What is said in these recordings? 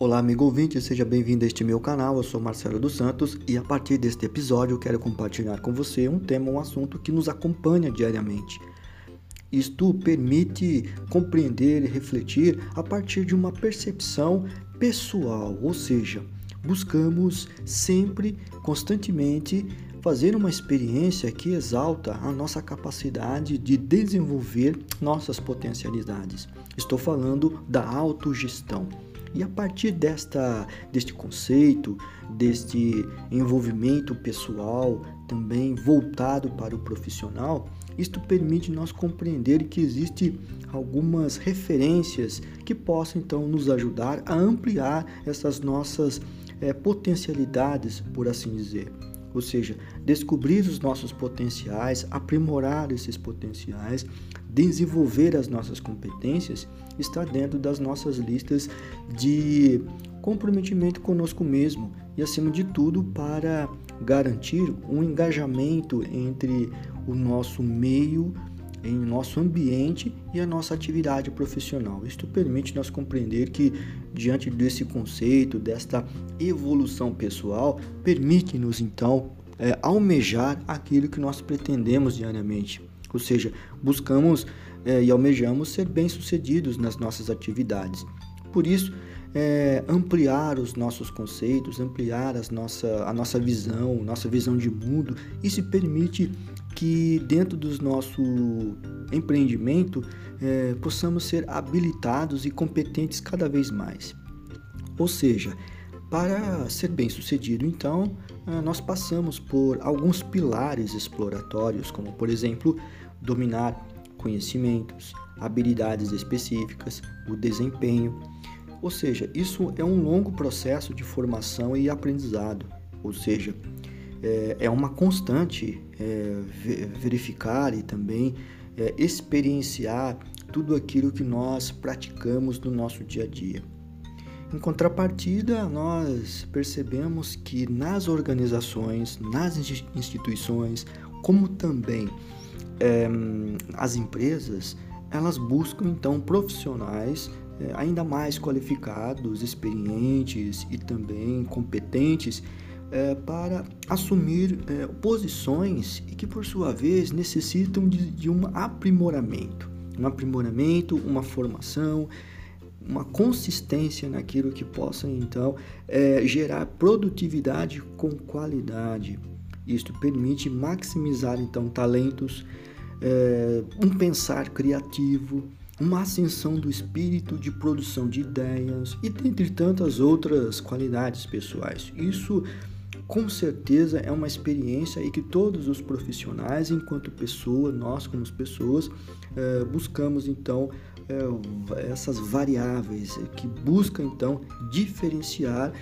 Olá, amigo ouvinte, seja bem-vindo a este meu canal. Eu sou Marcelo dos Santos e a partir deste episódio quero compartilhar com você um tema, um assunto que nos acompanha diariamente. Isto permite compreender e refletir a partir de uma percepção pessoal, ou seja, buscamos sempre, constantemente, fazer uma experiência que exalta a nossa capacidade de desenvolver nossas potencialidades. Estou falando da autogestão. E a partir desta, deste conceito, deste envolvimento pessoal, também voltado para o profissional, isto permite nós compreender que existe algumas referências que possam então nos ajudar a ampliar essas nossas é, potencialidades, por assim dizer. Ou seja, descobrir os nossos potenciais, aprimorar esses potenciais, desenvolver as nossas competências, está dentro das nossas listas de comprometimento conosco mesmo e, acima de tudo, para garantir um engajamento entre o nosso meio, em nosso ambiente e a nossa atividade profissional. Isto permite nós compreender que, diante desse conceito, desta evolução pessoal, permite-nos então é, almejar aquilo que nós pretendemos diariamente. Ou seja, buscamos é, e almejamos ser bem-sucedidos nas nossas atividades. Por isso, é, ampliar os nossos conceitos, ampliar as nossa, a nossa visão, nossa visão de mundo, isso permite que dentro do nosso empreendimento é, possamos ser habilitados e competentes cada vez mais. Ou seja, para ser bem sucedido, então, nós passamos por alguns pilares exploratórios, como por exemplo, dominar conhecimentos, habilidades específicas, o desempenho. Ou seja, isso é um longo processo de formação e aprendizado, ou seja, é, é uma constante é, verificar e também é, experienciar tudo aquilo que nós praticamos no nosso dia a dia. Em contrapartida, nós percebemos que nas organizações, nas instituições, como também é, as empresas, elas buscam então profissionais é, ainda mais qualificados, experientes e também competentes é, para assumir é, posições e que, por sua vez, necessitam de, de um aprimoramento. Um aprimoramento, uma formação, uma consistência naquilo que possa, então, é, gerar produtividade com qualidade. Isto permite maximizar, então, talentos, é, um pensar criativo, uma ascensão do espírito de produção de ideias e dentre tantas outras qualidades pessoais. Isso com certeza é uma experiência e que todos os profissionais, enquanto pessoa, nós como pessoas, é, buscamos então é, essas variáveis que buscam então diferenciar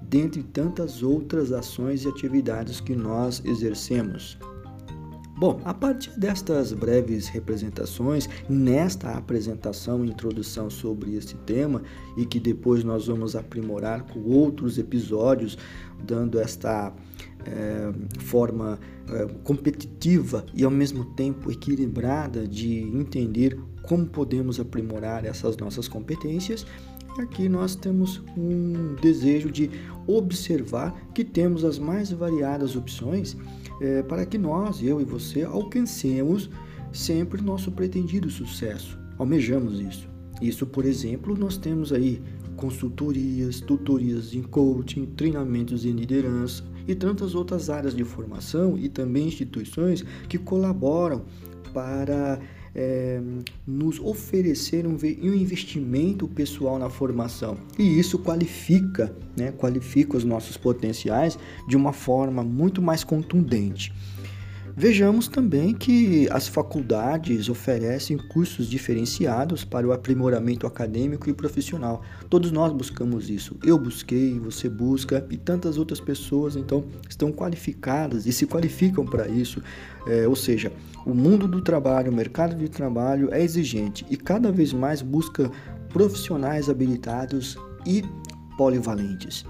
dentre tantas outras ações e atividades que nós exercemos. Bom, a partir destas breves representações, nesta apresentação e introdução sobre este tema, e que depois nós vamos aprimorar com outros episódios, dando esta é, forma é, competitiva e ao mesmo tempo equilibrada de entender como podemos aprimorar essas nossas competências, aqui nós temos um desejo de observar que temos as mais variadas opções é, para que nós, eu e você, alcancemos sempre nosso pretendido sucesso. Almejamos isso. Isso, por exemplo, nós temos aí consultorias, tutorias em coaching, treinamentos em liderança e tantas outras áreas de formação e também instituições que colaboram para é, nos oferecer um, um, investimento pessoal na formação. E isso qualifica, né, qualifica os nossos potenciais de uma forma muito mais contundente. Vejamos também que as faculdades oferecem cursos diferenciados para o aprimoramento acadêmico e profissional. Todos nós buscamos isso. Eu busquei, você busca e tantas outras pessoas então estão qualificadas e se qualificam para isso. É, ou seja, o mundo do trabalho, o mercado de trabalho é exigente e cada vez mais busca profissionais habilitados e polivalentes.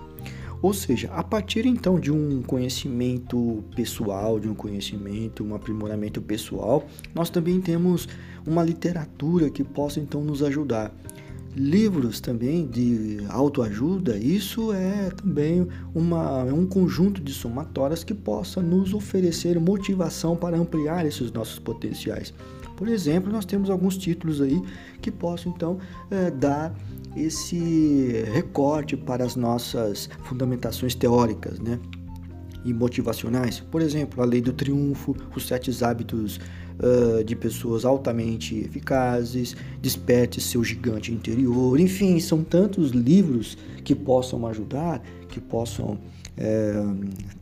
Ou seja, a partir então de um conhecimento pessoal, de um conhecimento, um aprimoramento pessoal, nós também temos uma literatura que possa então nos ajudar. livros também de autoajuda, isso é também uma, é um conjunto de somatórias que possa nos oferecer motivação para ampliar esses nossos potenciais. Por exemplo, nós temos alguns títulos aí que possam então é, dar esse recorte para as nossas fundamentações teóricas, né? E motivacionais. Por exemplo, a lei do triunfo, os sete hábitos uh, de pessoas altamente eficazes, desperte seu gigante interior, enfim, são tantos livros que possam ajudar, que possam é,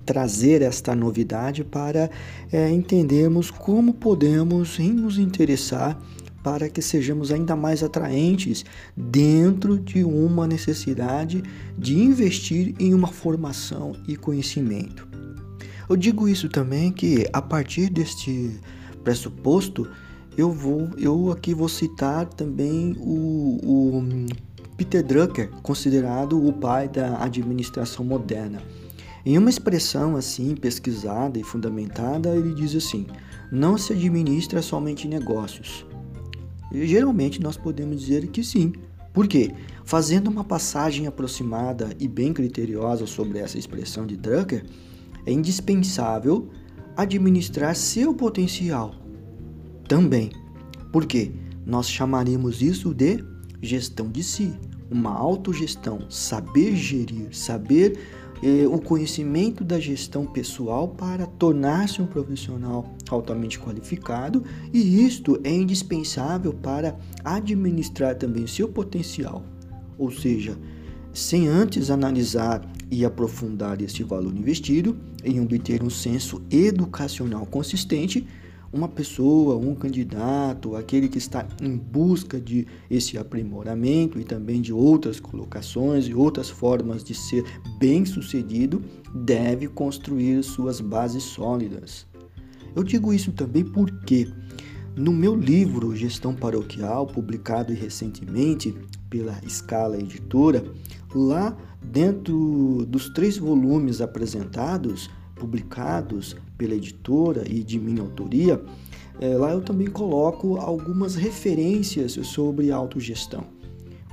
trazer esta novidade para é, entendermos como podemos nos interessar para que sejamos ainda mais atraentes dentro de uma necessidade de investir em uma formação e conhecimento. Eu digo isso também que a partir deste pressuposto, eu vou, eu aqui vou citar também o, o Peter Drucker, considerado o pai da administração moderna. Em uma expressão assim pesquisada e fundamentada, ele diz assim: não se administra somente negócios. E, geralmente nós podemos dizer que sim. Por quê? Fazendo uma passagem aproximada e bem criteriosa sobre essa expressão de Drucker, é indispensável administrar seu potencial também. Porque nós chamaríamos isso de gestão de si, uma autogestão, saber gerir, saber eh, o conhecimento da gestão pessoal para tornar-se um profissional altamente qualificado, e isto é indispensável para administrar também seu potencial. Ou seja, sem antes analisar e aprofundar esse valor investido em obter um senso educacional consistente, uma pessoa, um candidato, aquele que está em busca de esse aprimoramento e também de outras colocações e outras formas de ser bem-sucedido, deve construir suas bases sólidas. Eu digo isso também porque no meu livro Gestão Paroquial, publicado recentemente pela Scala Editora, lá dentro dos três volumes apresentados, publicados pela editora e de minha autoria, é, lá eu também coloco algumas referências sobre autogestão.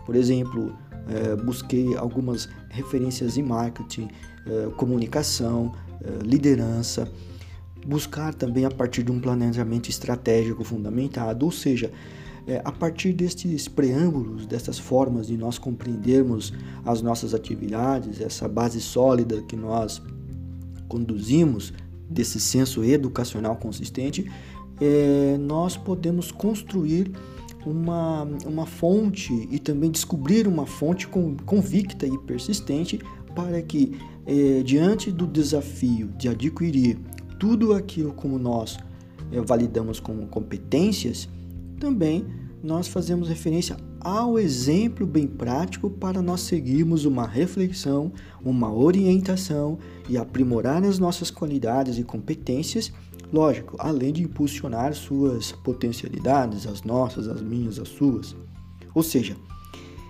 Por exemplo, é, busquei algumas referências em marketing, é, comunicação, liderança, buscar também a partir de um planejamento estratégico fundamentado, ou seja, é, a partir destes preâmbulos, dessas formas de nós compreendermos as nossas atividades, essa base sólida que nós conduzimos, desse senso educacional consistente, é, nós podemos construir uma, uma fonte e também descobrir uma fonte convicta e persistente para que, é, diante do desafio de adquirir tudo aquilo como nós é, validamos como competências, também nós fazemos referência ao exemplo bem prático para nós seguirmos uma reflexão, uma orientação e aprimorar as nossas qualidades e competências, lógico, além de impulsionar suas potencialidades, as nossas, as minhas, as suas. Ou seja,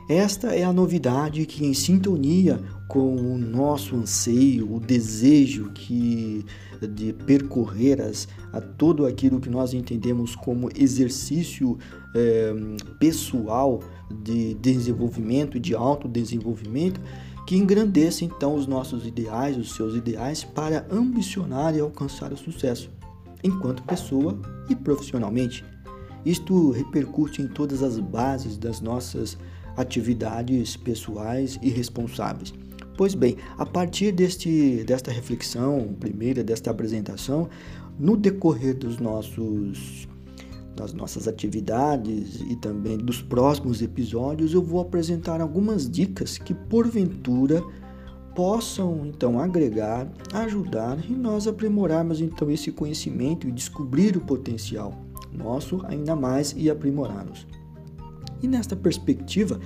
esta é a novidade que, em sintonia com o nosso anseio, o desejo que de percorrer as, a todo aquilo que nós entendemos como exercício é, pessoal de desenvolvimento, de autodesenvolvimento, que engrandeça então os nossos ideais, os seus ideais, para ambicionar e alcançar o sucesso, enquanto pessoa e profissionalmente. Isto repercute em todas as bases das nossas atividades pessoais e responsáveis. Pois bem, a partir deste, desta reflexão primeira, desta apresentação, no decorrer dos nossos das nossas atividades e também dos próximos episódios, eu vou apresentar algumas dicas que porventura possam então agregar, ajudar e nós aprimorarmos então esse conhecimento e descobrir o potencial nosso ainda mais e aprimorá-los. E nesta perspectiva,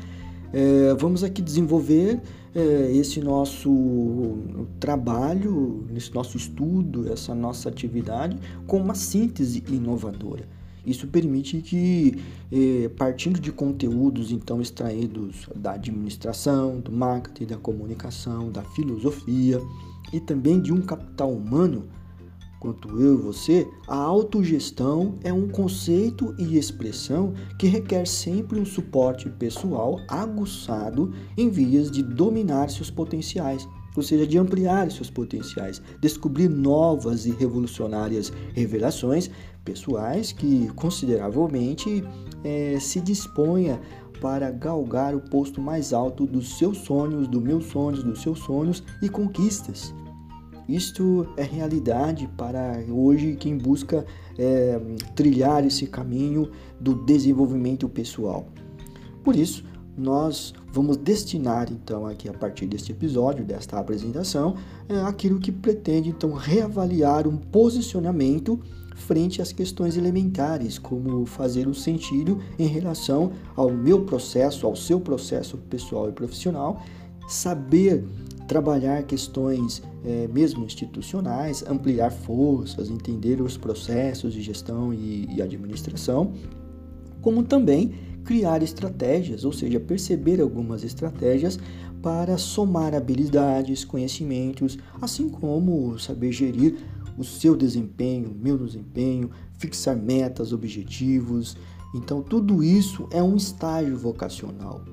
é, vamos aqui desenvolver é, esse nosso trabalho, esse nosso estudo, essa nossa atividade com uma síntese inovadora. Isso permite que, é, partindo de conteúdos então extraídos da administração, do marketing, da comunicação, da filosofia e também de um capital humano quanto eu e você, a autogestão é um conceito e expressão que requer sempre um suporte pessoal aguçado em vias de dominar seus potenciais, ou seja, de ampliar seus potenciais, descobrir novas e revolucionárias revelações pessoais que consideravelmente é, se disponha para galgar o posto mais alto dos seus sonhos, dos meus sonhos, dos seus sonhos e conquistas. Isto é realidade para hoje quem busca é, trilhar esse caminho do desenvolvimento pessoal. Por isso, nós vamos destinar então aqui a partir deste episódio, desta apresentação, é, aquilo que pretende então reavaliar um posicionamento frente às questões elementares, como fazer um sentido em relação ao meu processo, ao seu processo pessoal e profissional, saber trabalhar questões é, mesmo institucionais, ampliar forças, entender os processos de gestão e, e administração, como também criar estratégias, ou seja, perceber algumas estratégias para somar habilidades, conhecimentos, assim como saber gerir o seu desempenho, o meu desempenho, fixar metas, objetivos. Então, tudo isso é um estágio vocacional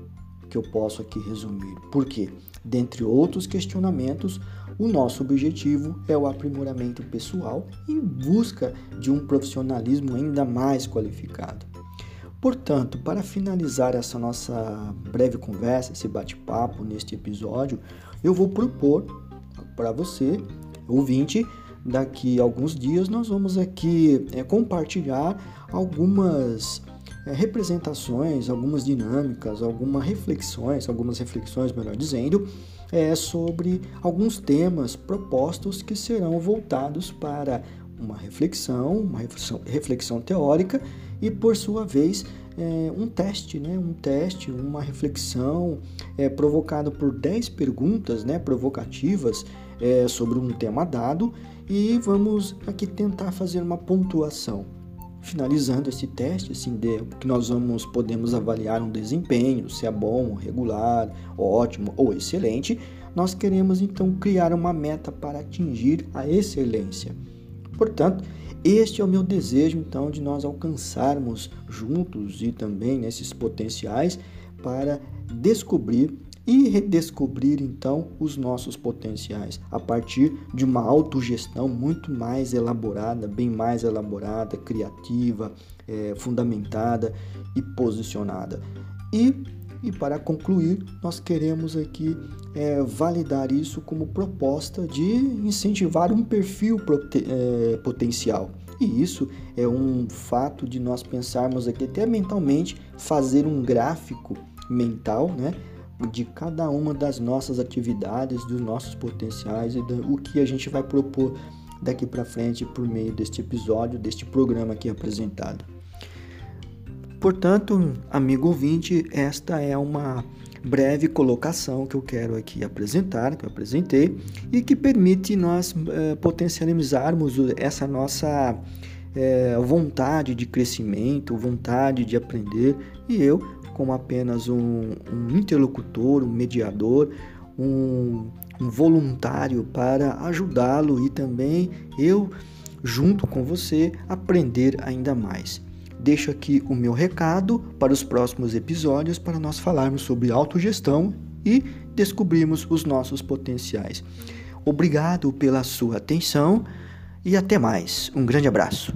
que eu posso aqui resumir. Por quê? Dentre outros questionamentos, o nosso objetivo é o aprimoramento pessoal em busca de um profissionalismo ainda mais qualificado. Portanto, para finalizar essa nossa breve conversa, esse bate-papo neste episódio, eu vou propor para você, ouvinte, daqui a alguns dias nós vamos aqui é, compartilhar algumas é, representações, algumas dinâmicas, algumas reflexões, algumas reflexões, melhor dizendo, é, sobre alguns temas propostos que serão voltados para uma reflexão, uma reflexão, reflexão teórica e, por sua vez, é, um teste, né? um teste, uma reflexão é, provocado por 10 perguntas né? provocativas é, sobre um tema dado e vamos aqui tentar fazer uma pontuação. Finalizando esse teste, assim, de, que nós vamos podemos avaliar um desempenho, se é bom, regular, ótimo ou excelente, nós queremos então criar uma meta para atingir a excelência. Portanto, este é o meu desejo então de nós alcançarmos juntos e também nesses potenciais para descobrir e redescobrir então os nossos potenciais a partir de uma autogestão muito mais elaborada, bem mais elaborada, criativa, é, fundamentada e posicionada. E, e para concluir, nós queremos aqui é, validar isso como proposta de incentivar um perfil é, potencial. E isso é um fato de nós pensarmos aqui até mentalmente fazer um gráfico mental, né? de cada uma das nossas atividades, dos nossos potenciais e do o que a gente vai propor daqui para frente por meio deste episódio, deste programa aqui apresentado. Portanto, amigo ouvinte, esta é uma breve colocação que eu quero aqui apresentar, que eu apresentei, e que permite nós eh, potencializarmos essa nossa eh, vontade de crescimento, vontade de aprender, e eu como apenas um, um interlocutor, um mediador, um, um voluntário para ajudá-lo e também eu, junto com você, aprender ainda mais. Deixo aqui o meu recado para os próximos episódios para nós falarmos sobre autogestão e descobrirmos os nossos potenciais. Obrigado pela sua atenção e até mais. Um grande abraço.